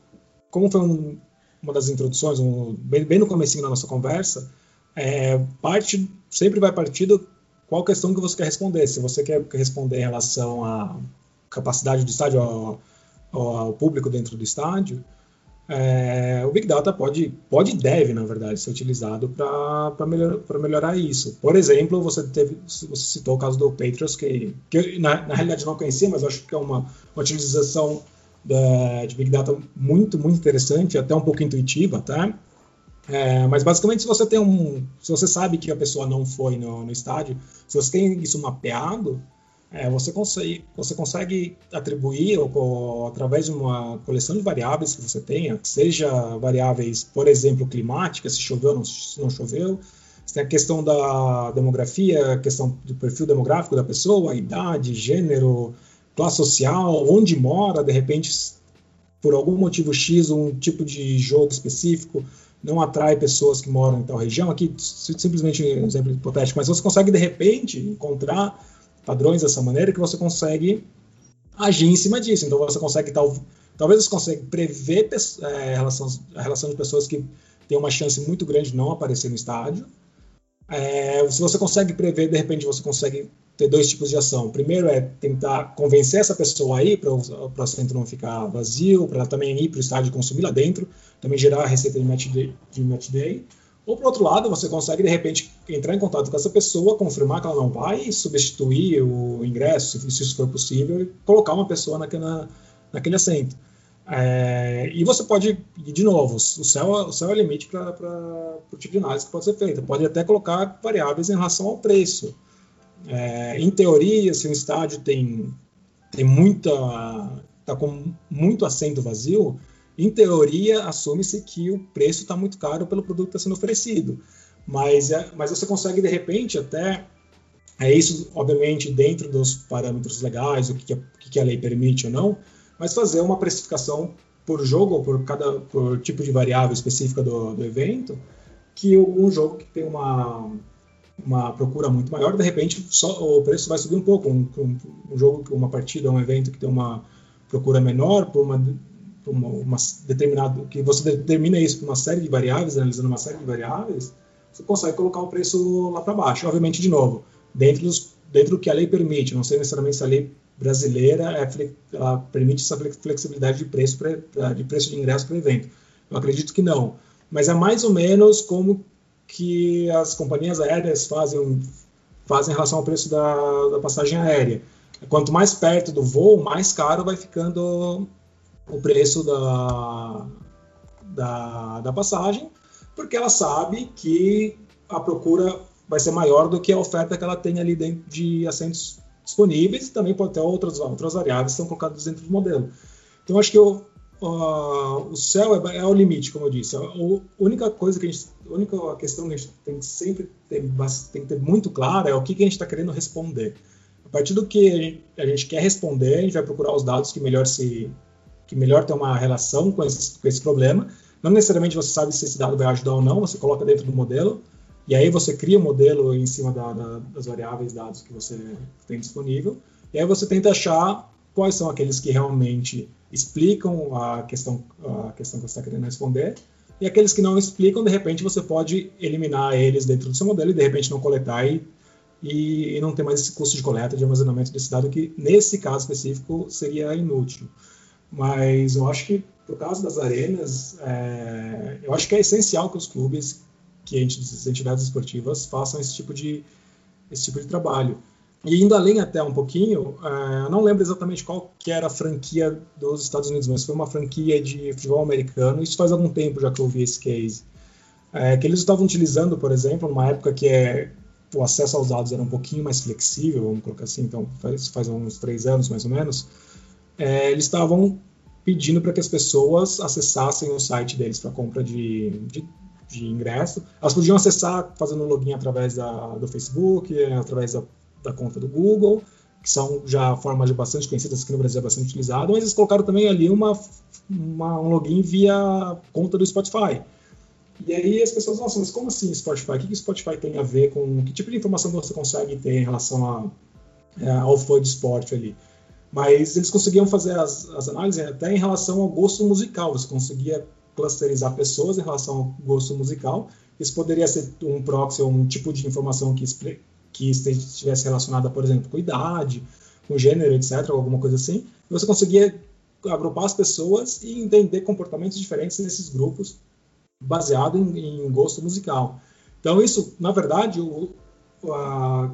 Speaker 3: como foi um, uma das introduções, um, bem, bem, no começo da nossa conversa, é, parte sempre vai partir do qual questão que você quer responder. Se você quer responder em relação à capacidade do estádio, ao, ao público dentro do estádio, é, o Big Data pode, pode deve, na verdade, ser utilizado para melhor, melhorar isso. Por exemplo, você, teve, você citou o caso do Patriots, que, que na, na realidade não conhecia, mas acho que é uma, uma utilização da, de Big Data muito, muito interessante, até um pouco intuitiva, tá? É, mas basicamente, se você tem um, se você sabe que a pessoa não foi no, no estádio, se você tem isso mapeado, é, você, consegue, você consegue atribuir, ou, ou, através de uma coleção de variáveis que você tenha, seja variáveis, por exemplo, climáticas, se choveu ou não, não choveu, você tem a questão da demografia, a questão do perfil demográfico da pessoa, idade, gênero, classe social, onde mora, de repente, por algum motivo X, um tipo de jogo específico não atrai pessoas que moram em tal região. Aqui, simplesmente um exemplo hipotético, mas você consegue, de repente, encontrar padrões dessa maneira que você consegue agir em cima disso. Então, você consegue, tal, talvez você consiga prever é, a relação de pessoas que têm uma chance muito grande de não aparecer no estádio. É, se você consegue prever, de repente, você consegue ter dois tipos de ação. Primeiro é tentar convencer essa pessoa a ir para o centro não ficar vazio, para ela também ir para o estádio consumir lá dentro, também gerar a receita de match day. De match day. Ou, por outro lado, você consegue, de repente, entrar em contato com essa pessoa, confirmar que ela não vai, substituir o ingresso, se isso for possível, e colocar uma pessoa naquela, naquele assento. É, e você pode, de novo, o céu, o céu é limite para o tipo de análise que pode ser feita. Pode até colocar variáveis em relação ao preço. É, em teoria, se um estádio tem, tem muita. está com muito assento vazio, em teoria, assume-se que o preço está muito caro pelo produto que está sendo oferecido. Mas, é, mas você consegue, de repente, até. É isso, obviamente, dentro dos parâmetros legais, o que, que a lei permite ou não, mas fazer uma precificação por jogo ou por cada por tipo de variável específica do, do evento, que um jogo que tem uma uma procura muito maior, de repente só, o preço vai subir um pouco. Um, um, um, jogo, uma partida, um evento que tem uma procura menor por uma, uma, uma determinado que você determina isso por uma série de variáveis, analisando uma série de variáveis, você consegue colocar o preço lá para baixo. Obviamente, de novo, dentro dos dentro do que a lei permite, não sei necessariamente se a lei brasileira é, ela permite essa flexibilidade de preço pra, de preço de ingresso para o evento. Eu acredito que não, mas é mais ou menos como que as companhias aéreas fazem, fazem em relação ao preço da, da passagem aérea. Quanto mais perto do voo, mais caro vai ficando o preço da, da, da passagem, porque ela sabe que a procura vai ser maior do que a oferta que ela tem ali dentro de assentos disponíveis e também pode ter outras, outras variáveis que são colocadas dentro do modelo. Então, acho que eu, uh, o céu é, é, o limite, como eu disse. A, única coisa que a gente, a única questão que a gente tem que sempre ter, tem que ter muito clara é o que, que a gente está querendo responder. A partir do que a gente, a gente, quer responder, a gente vai procurar os dados que melhor se que melhor tem uma relação com esse, com esse problema. Não necessariamente você sabe se esse dado vai ajudar ou não, você coloca dentro do modelo e aí você cria o um modelo em cima da, da, das variáveis dados que você tem disponível e aí você tenta achar quais são aqueles que realmente explicam a questão, a questão que você está querendo responder, e aqueles que não explicam, de repente você pode eliminar eles dentro do seu modelo e de repente não coletar e, e, e não ter mais esse custo de coleta, de armazenamento desse dado, que nesse caso específico seria inútil. Mas eu acho que, por causa das arenas, é, eu acho que é essencial que os clubes, que as entidades esportivas façam esse tipo de, esse tipo de trabalho. E indo além até um pouquinho, uh, eu não lembro exatamente qual que era a franquia dos Estados Unidos, mas foi uma franquia de futebol americano, isso faz algum tempo já que eu vi esse case. Uh, que eles estavam utilizando, por exemplo, numa época que é, o acesso aos dados era um pouquinho mais flexível, vamos colocar assim, então faz, faz uns três anos mais ou menos, uh, eles estavam pedindo para que as pessoas acessassem o site deles para compra de, de, de ingresso. Elas podiam acessar fazendo um login através da, do Facebook, através da da conta do Google, que são já formas bastante conhecidas aqui no Brasil, é bastante utilizado, mas eles colocaram também ali uma, uma, um login via conta do Spotify. E aí as pessoas, nossa, mas como assim Spotify? O que, que Spotify tem a ver com. Que tipo de informação você consegue ter em relação a, é, ao fã de esporte ali? Mas eles conseguiam fazer as, as análises até em relação ao gosto musical. Você conseguia clusterizar pessoas em relação ao gosto musical. Isso poderia ser um proxy ou um tipo de informação que, que estivesse relacionada, por exemplo, com idade, com gênero, etc., alguma coisa assim, você conseguia agrupar as pessoas e entender comportamentos diferentes nesses grupos baseado em, em gosto musical. Então, isso, na verdade, o, a,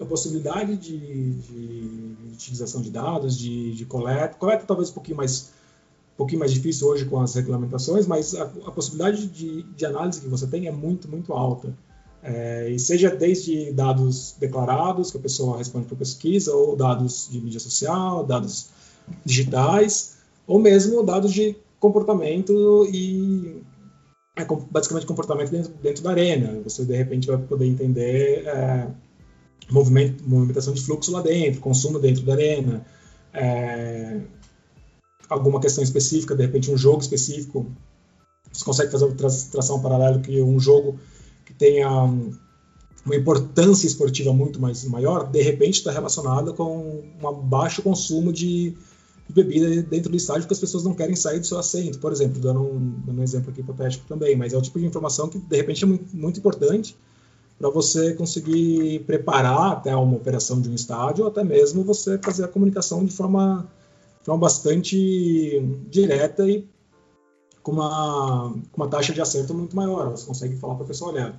Speaker 3: a, possibilidade de, de, utilização de dados, de, de coleta, coleta talvez um pouquinho mais pouquinho mais difícil hoje com as regulamentações, mas a, a possibilidade de, de, análise que você tem é muito, muito alta. É, e seja desde dados declarados, que a pessoa responde por pesquisa, ou dados de mídia social, dados digitais, ou mesmo dados de comportamento e é, basicamente comportamento dentro, dentro da arena. Você, de repente, vai poder entender é, movimentação de fluxo lá dentro, consumo dentro da arena, é, alguma questão específica, de repente um jogo específico, você consegue fazer uma tração paralela que um jogo que tenha uma importância esportiva muito mais maior, de repente está relacionada com um baixo consumo de, de, bebida dentro do estádio, porque as pessoas não querem sair do seu assento, por exemplo, dando um, dando um exemplo aqui hipotético também, mas é o tipo de informação que de repente é muito, muito importante para você conseguir preparar até uma operação de um estádio, ou até mesmo você fazer a comunicação de forma, de forma bastante direta e com uma, com uma taxa de acerto muito maior. Você consegue falar para a pessoa, olha,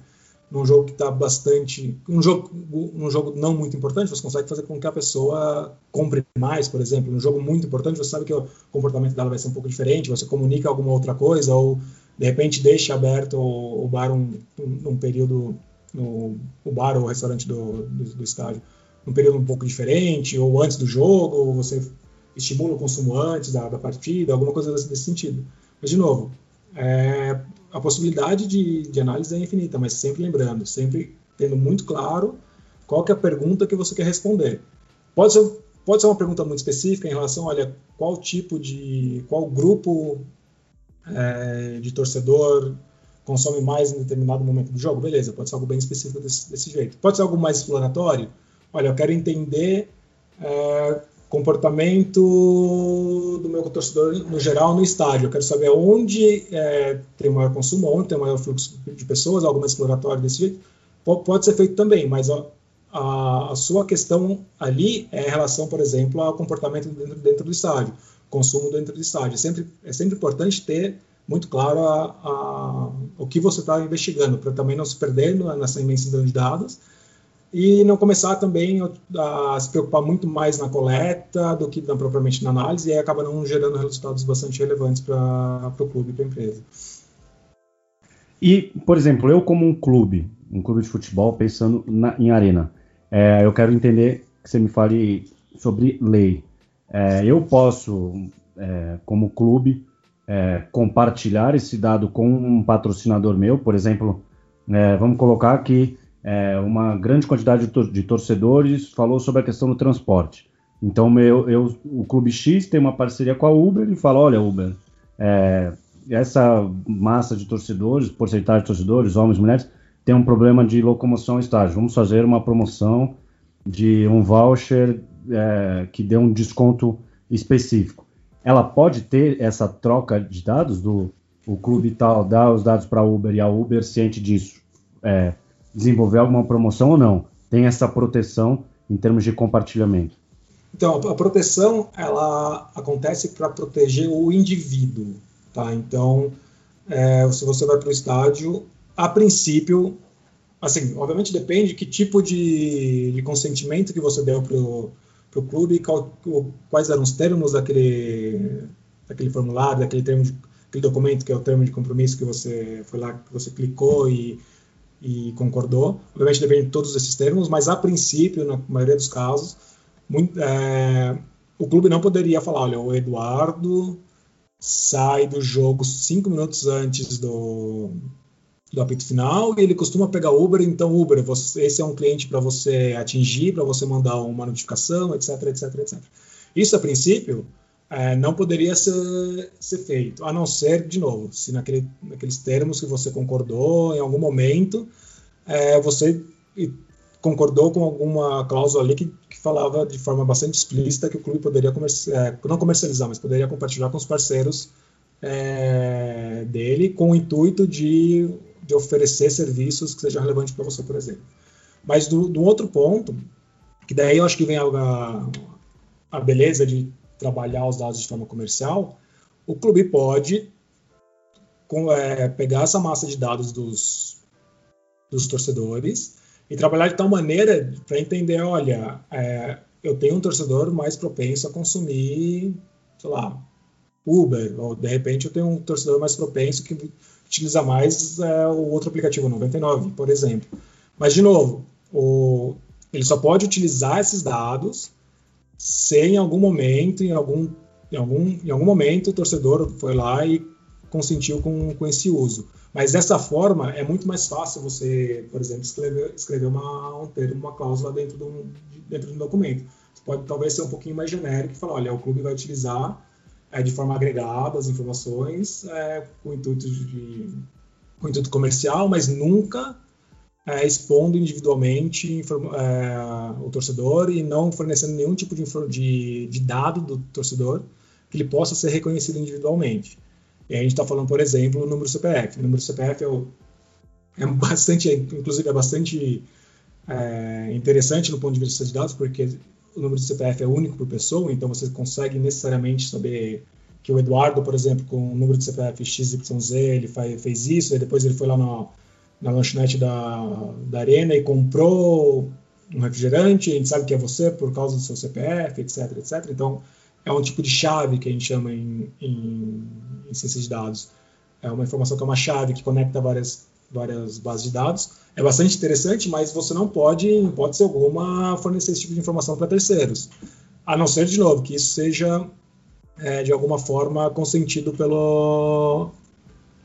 Speaker 3: num jogo que está bastante, um jogo, um jogo não muito importante, você consegue fazer com que a pessoa compre mais, por exemplo. Num jogo muito importante, você sabe que o comportamento dela vai ser um pouco diferente, você comunica alguma outra coisa, ou de repente deixa aberto o, o bar um, um, um período no, bar ou restaurante do, do, do, estádio num período um pouco diferente, ou antes do jogo, ou você estimula o consumo antes da, da partida, alguma coisa desse, desse sentido. Mas, de novo, é, a possibilidade de, de, análise é infinita, mas sempre lembrando, sempre tendo muito claro qual é a pergunta que você quer responder. Pode ser, pode ser uma pergunta muito específica em relação, olha, qual tipo de, qual grupo é, de torcedor consome mais em determinado momento do jogo, beleza, pode ser algo bem específico desse, desse jeito. Pode ser algo mais exploratório, olha, eu quero entender é, comportamento do meu torcedor no geral no estádio, eu quero saber onde é, tem maior consumo, onde tem maior fluxo de pessoas, algo mais exploratório desse jeito, pode, pode ser feito também, mas a, a, a, sua questão ali é em relação, por exemplo, ao comportamento dentro, dentro do estádio, consumo dentro do estádio. É sempre, é sempre importante ter muito claro a, a, o que você está investigando, para também não se perder nessa imensidão de dados e não começar também a se preocupar muito mais na coleta do que na, propriamente na análise, e acaba não gerando resultados bastante relevantes para o clube para a empresa.
Speaker 1: E, por exemplo, eu como um clube, um clube de futebol, pensando na, em arena, é, eu quero entender que você me fale sobre lei. É, eu posso, é, como clube, é, compartilhar esse dado com um patrocinador meu, por exemplo, é, vamos colocar que é, uma grande quantidade de, tor de, torcedores falou sobre a questão do transporte. Então, meu, eu, o Clube X tem uma parceria com a Uber e fala: olha, Uber, é, essa massa de torcedores, porcentagem de torcedores, homens, mulheres, tem um problema de locomoção ao estádio. Vamos fazer uma promoção de um voucher é, que dê um desconto específico ela pode ter essa troca de dados do o clube tal dar os dados para a Uber e a Uber ciente disso é, desenvolver alguma promoção ou não. Tem essa proteção em termos de compartilhamento.
Speaker 3: Então a proteção ela acontece para proteger o indivíduo tá? Então é, se você vai para o estádio a princípio assim obviamente depende de que tipo de, de consentimento que você deu para o clube qual, quais eram os termos daquele, daquele formulário, daquele termo de, aquele documento que é o termo de compromisso que você foi lá, que você clicou e, e concordou. Obviamente depende de todos esses termos, mas a princípio, na maioria dos casos, muito, é, o clube não poderia falar, olha, o Eduardo sai do jogo cinco minutos antes do, do apito final e ele costuma pegar Uber, então Uber, você, esse é um cliente para você atingir, para você mandar uma notificação, etc, etc, etc. Isso, a princípio, é, não poderia ser, ser, feito, a não ser, de novo, se naquele, naqueles termos que você concordou em algum momento, é, você concordou com alguma cláusula ali que, que, falava de forma bastante explícita que o clube poderia comercializar, é, não comercializar, mas poderia compartilhar com os parceiros é, dele com o intuito de de oferecer serviços que sejam relevantes para você, por exemplo. Mas do, do, outro ponto, que daí eu acho que vem a, a beleza de trabalhar os dados de forma comercial, o clube pode com, é, pegar essa massa de dados dos, dos torcedores e trabalhar de tal maneira para entender, olha, é, eu tenho um torcedor mais propenso a consumir, sei lá, Uber, ou de repente eu tenho um torcedor mais propenso que utiliza mais é, o outro aplicativo 99, por exemplo. Mas, de novo, o, ele só pode utilizar esses dados se em algum momento, em algum, em algum, em algum momento, o torcedor foi lá e consentiu com, com esse uso. Mas dessa forma é muito mais fácil você, por exemplo, escrever, escrever uma, um termo, uma cláusula dentro de um, dentro de um documento. Você pode talvez ser um pouquinho mais genérico e falar, olha, o clube vai utilizar é, de forma agregada as informações é, com intuito de com intuito comercial, mas nunca é, expondo individualmente é, o torcedor e não fornecendo nenhum tipo de, de, de, dado do torcedor que ele possa ser reconhecido individualmente. E a gente está falando, por exemplo, o número CPF. O número CPF é, o, é bastante, inclusive é bastante é, interessante no ponto de vista de dados, porque o número do CPF é único por pessoa, então você consegue necessariamente saber que o Eduardo, por exemplo, com o número de CPF XYZ, ele faz, fez isso, e depois ele foi lá na, na lanchonete da, da Arena e comprou um refrigerante, a gente sabe que é você por causa do seu CPF, etc, etc. Então, é um tipo de chave que a gente chama em, em, em de dados. É uma informação que é uma chave que conecta várias, várias bases de dados. É bastante interessante, mas você não pode, em hipótese alguma, fornecer esse tipo de informação para terceiros. A não ser, de novo, que isso seja, é, de alguma forma, consentido pelo,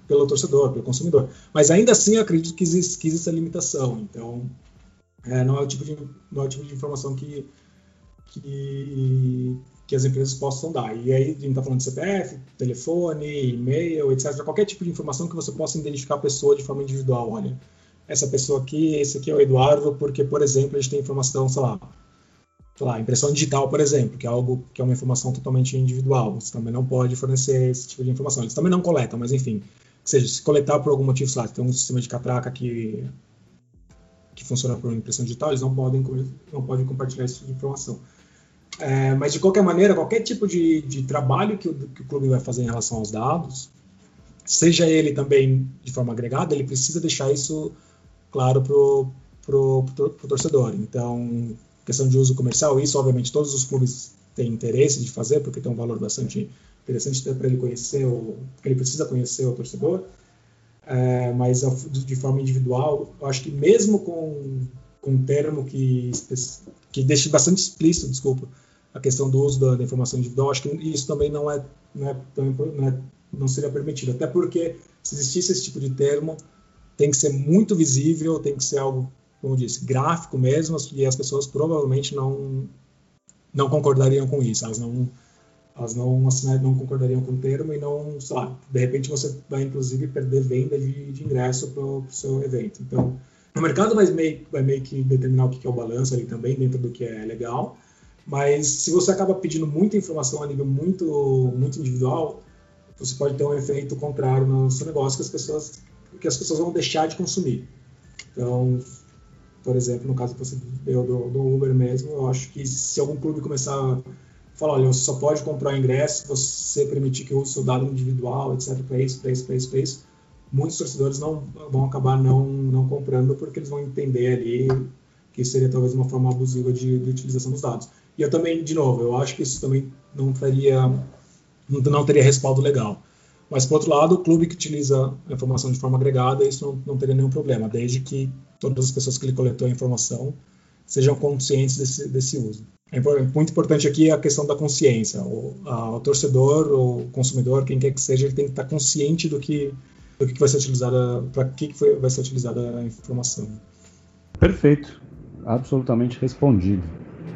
Speaker 3: pelo torcedor, pelo consumidor. Mas ainda assim, eu acredito que existe, que existe essa limitação. Então, é, não, é o tipo de, não é o tipo de informação que, que, que as empresas possam dar. E aí, a gente está falando de CPF, telefone, e-mail, etc. Qualquer tipo de informação que você possa identificar a pessoa de forma individual. Olha, essa pessoa aqui, esse aqui é o Eduardo, porque, por exemplo, a gente tem informação, sei lá, sei lá, impressão digital, por exemplo, que é algo que é uma informação totalmente individual. Você também não pode fornecer esse tipo de informação. Eles também não coletam, mas enfim seja, se coletar por algum motivo, sei lá, tem um sistema de catraca que, que funciona por impressão digital, eles não podem, não podem compartilhar esse tipo de informação. É, mas, de qualquer maneira, qualquer tipo de, de trabalho que o, que o clube vai fazer em relação aos dados, seja ele também de forma agregada, ele precisa deixar isso claro para o torcedor. Então, questão de uso comercial, isso, obviamente, todos os clubes têm interesse de fazer, porque tem um valor bastante interessante para ele conhecer, o, ele precisa conhecer o torcedor, é, mas de forma individual, eu acho que mesmo com, com um termo que, que deixe bastante explícito, desculpa, a questão do uso da, da informação individual, acho que isso também não é, não, é, não, é, não seria permitido, até porque se existisse esse tipo de termo, tem que ser muito visível, tem que ser algo, como eu disse, gráfico mesmo, e as pessoas provavelmente não, não concordariam com isso, elas não elas não assinariam, não concordariam com o termo e não, sei lá, de repente você vai inclusive perder venda de, de ingresso para o seu evento. Então, o mercado vai meio, vai meio que determinar o que é o balanço ali também, dentro do que é legal, mas se você acaba pedindo muita informação a nível muito, muito individual, você pode ter um efeito contrário no seu negócio que as pessoas, que as pessoas vão deixar de consumir. Então, por exemplo, no caso deu do, do Uber mesmo, eu acho que se algum clube começar fala, olha, você só pode comprar ingresso você permitir que eu use seu dado individual, etc, para isso, para isso, para isso, para isso. Muitos torcedores não vão acabar não, não comprando porque eles vão entender ali que seria talvez uma forma abusiva de, de utilização dos dados. E eu também, de novo, eu acho que isso também não teria, não teria respaldo legal. Mas, por outro lado, o clube que utiliza a informação de forma agregada, isso não, não teria nenhum problema, desde que todas as pessoas que ele coletou a informação sejam conscientes desse, desse uso. É muito importante aqui a questão da consciência. O, a, o torcedor, o consumidor, quem quer que seja, ele tem que estar consciente do que, do que vai ser utilizada, para que, que foi, vai ser utilizada a informação.
Speaker 1: Perfeito, absolutamente respondido.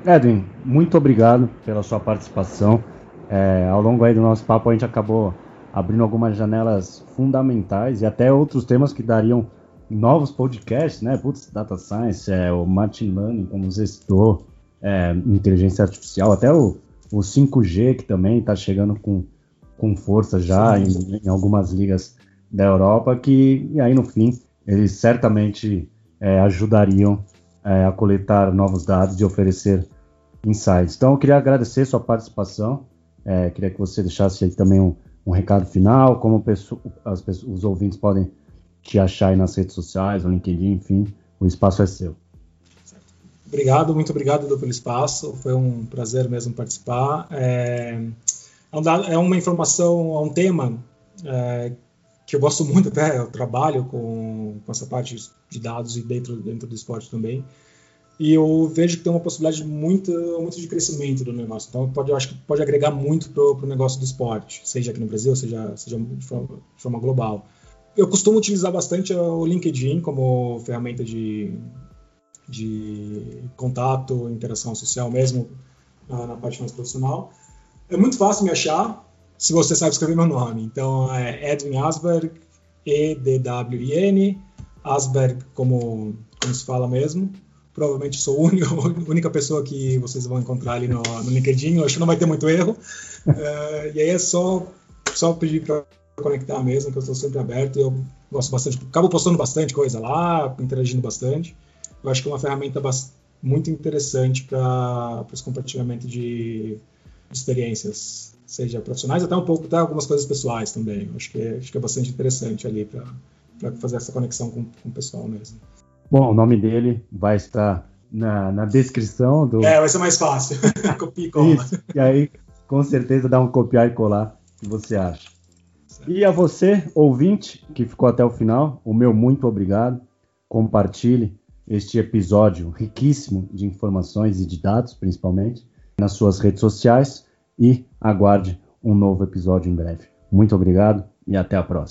Speaker 1: Edwin, muito obrigado pela sua participação. É, ao longo aí do nosso papo a gente acabou abrindo algumas janelas fundamentais e até outros temas que dariam novos podcasts, né? Putz, Data Science, é, o Machine Learning, como você citou, é, inteligência artificial, até o, o 5G, que também está chegando com, com força já em, em, algumas ligas da Europa, que e aí no fim eles certamente é, ajudariam é, a coletar novos dados e oferecer insights. Então eu queria agradecer sua participação, é, queria que você deixasse aí também um, um recado final, como as, os ouvintes podem te achar aí nas redes sociais, no LinkedIn, enfim, o espaço é seu.
Speaker 3: Obrigado, muito obrigado pelo espaço. Foi um prazer mesmo participar. É... é, é uma informação, é um tema é, que eu gosto muito até, eu trabalho com, com essa parte de dados e dentro, dentro do esporte também. E eu vejo que tem uma possibilidade muito, muito de crescimento do negócio. Então, pode, eu acho que pode agregar muito para o negócio do esporte, seja aqui no Brasil, seja, seja de, forma, de forma global. Eu costumo utilizar bastante o LinkedIn como ferramenta de, de contato, interação social mesmo, na, na parte mais profissional. É muito fácil me achar se você sabe escrever meu nome. Então, é Edwin Asberg, E-D-W-I-N, Asberg como, como se fala mesmo provavelmente sou a única, única pessoa que vocês vão encontrar ali no, no LinkedIn, acho que não vai ter muito erro. Uh, e aí é só, só pedir para conectar mesmo, que eu estou sempre aberto. Eu gosto bastante, acabo postando bastante coisa lá, interagindo bastante. Eu acho que é uma ferramenta muito interessante para os compartilhamentos de, de experiências, seja profissionais, até um pouco, até algumas coisas pessoais também. Acho que é, acho que é bastante interessante ali para fazer essa conexão com, com o pessoal mesmo.
Speaker 1: Bom, o nome dele vai estar na, na descrição do.
Speaker 3: É, vai ser mais fácil. Copia e cola. Isso,
Speaker 1: e aí, com certeza, dá um copiar e colar que você acha. Certo. E a você, ouvinte, que ficou até o final, o meu muito obrigado. Compartilhe este episódio riquíssimo de informações e de dados, principalmente, nas suas redes sociais e aguarde um novo episódio em breve. Muito obrigado e até a próxima.